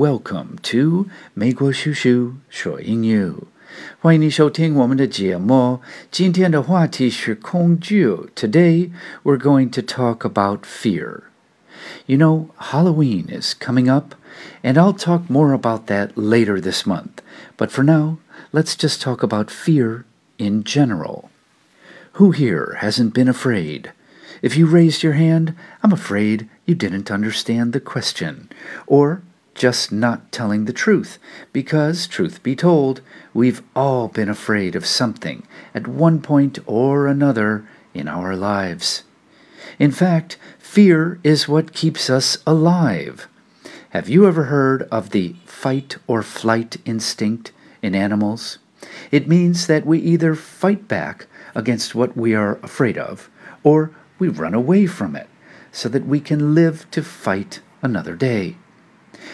Welcome to 美国叔叔说英语。欢迎你收听我们的节目。今天的话题是恐惧。Today we're going to talk about fear. You know, Halloween is coming up, and I'll talk more about that later this month. But for now, let's just talk about fear in general. Who here hasn't been afraid? If you raised your hand, I'm afraid you didn't understand the question. Or just not telling the truth, because, truth be told, we've all been afraid of something at one point or another in our lives. In fact, fear is what keeps us alive. Have you ever heard of the fight or flight instinct in animals? It means that we either fight back against what we are afraid of, or we run away from it so that we can live to fight another day.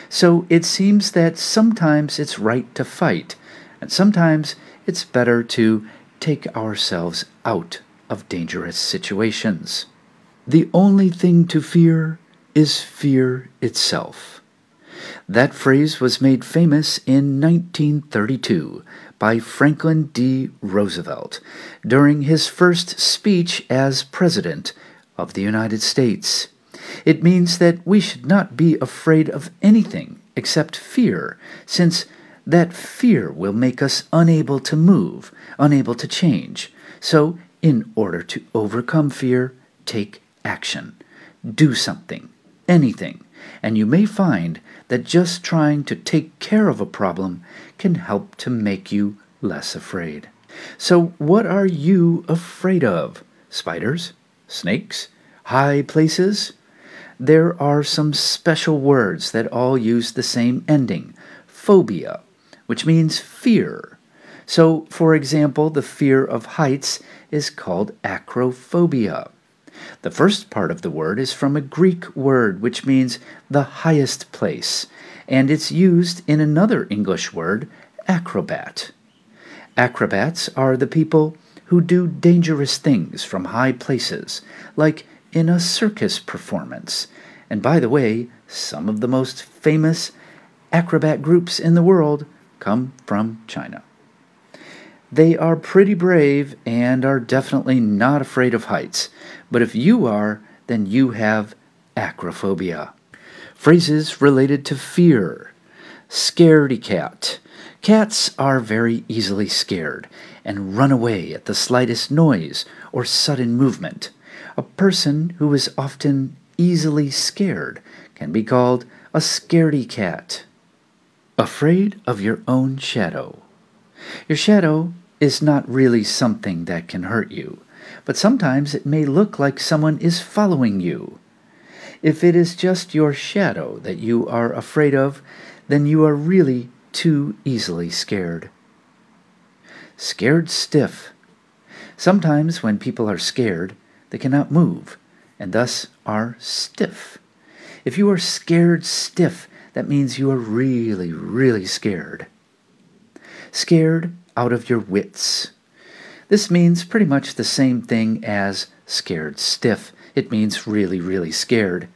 So it seems that sometimes it's right to fight, and sometimes it's better to take ourselves out of dangerous situations. The only thing to fear is fear itself. That phrase was made famous in 1932 by Franklin D. Roosevelt during his first speech as President of the United States. It means that we should not be afraid of anything except fear, since that fear will make us unable to move, unable to change. So, in order to overcome fear, take action. Do something, anything, and you may find that just trying to take care of a problem can help to make you less afraid. So, what are you afraid of? Spiders? Snakes? High places? There are some special words that all use the same ending phobia, which means fear. So, for example, the fear of heights is called acrophobia. The first part of the word is from a Greek word which means the highest place, and it's used in another English word, acrobat. Acrobats are the people who do dangerous things from high places, like in a circus performance. And by the way, some of the most famous acrobat groups in the world come from China. They are pretty brave and are definitely not afraid of heights, but if you are, then you have acrophobia. Phrases related to fear. Scaredy cat. Cats are very easily scared and run away at the slightest noise or sudden movement. A person who is often easily scared can be called a scaredy cat. Afraid of your own shadow. Your shadow is not really something that can hurt you, but sometimes it may look like someone is following you. If it is just your shadow that you are afraid of, then you are really too easily scared. Scared stiff. Sometimes when people are scared, they cannot move, and thus are stiff. If you are scared stiff, that means you are really, really scared. Scared out of your wits. This means pretty much the same thing as scared stiff. It means really, really scared.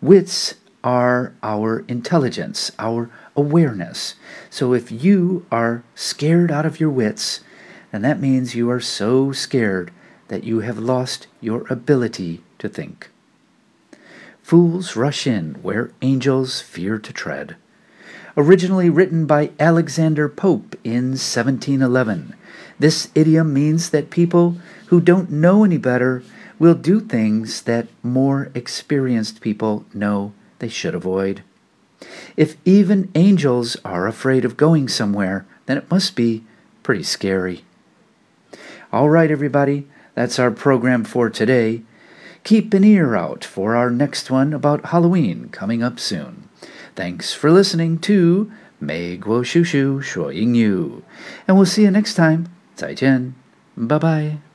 Wits are our intelligence, our awareness. So if you are scared out of your wits, then that means you are so scared that you have lost your ability to think. Fools rush in where angels fear to tread. Originally written by Alexander Pope in 1711, this idiom means that people who don't know any better will do things that more experienced people know they should avoid. If even angels are afraid of going somewhere, then it must be pretty scary. All right, everybody. That's our program for today. Keep an ear out for our next one about Halloween coming up soon. Thanks for listening to Mei Guo Shu Shu Shuo Ying Yu. And we'll see you next time. 再见. Bye bye.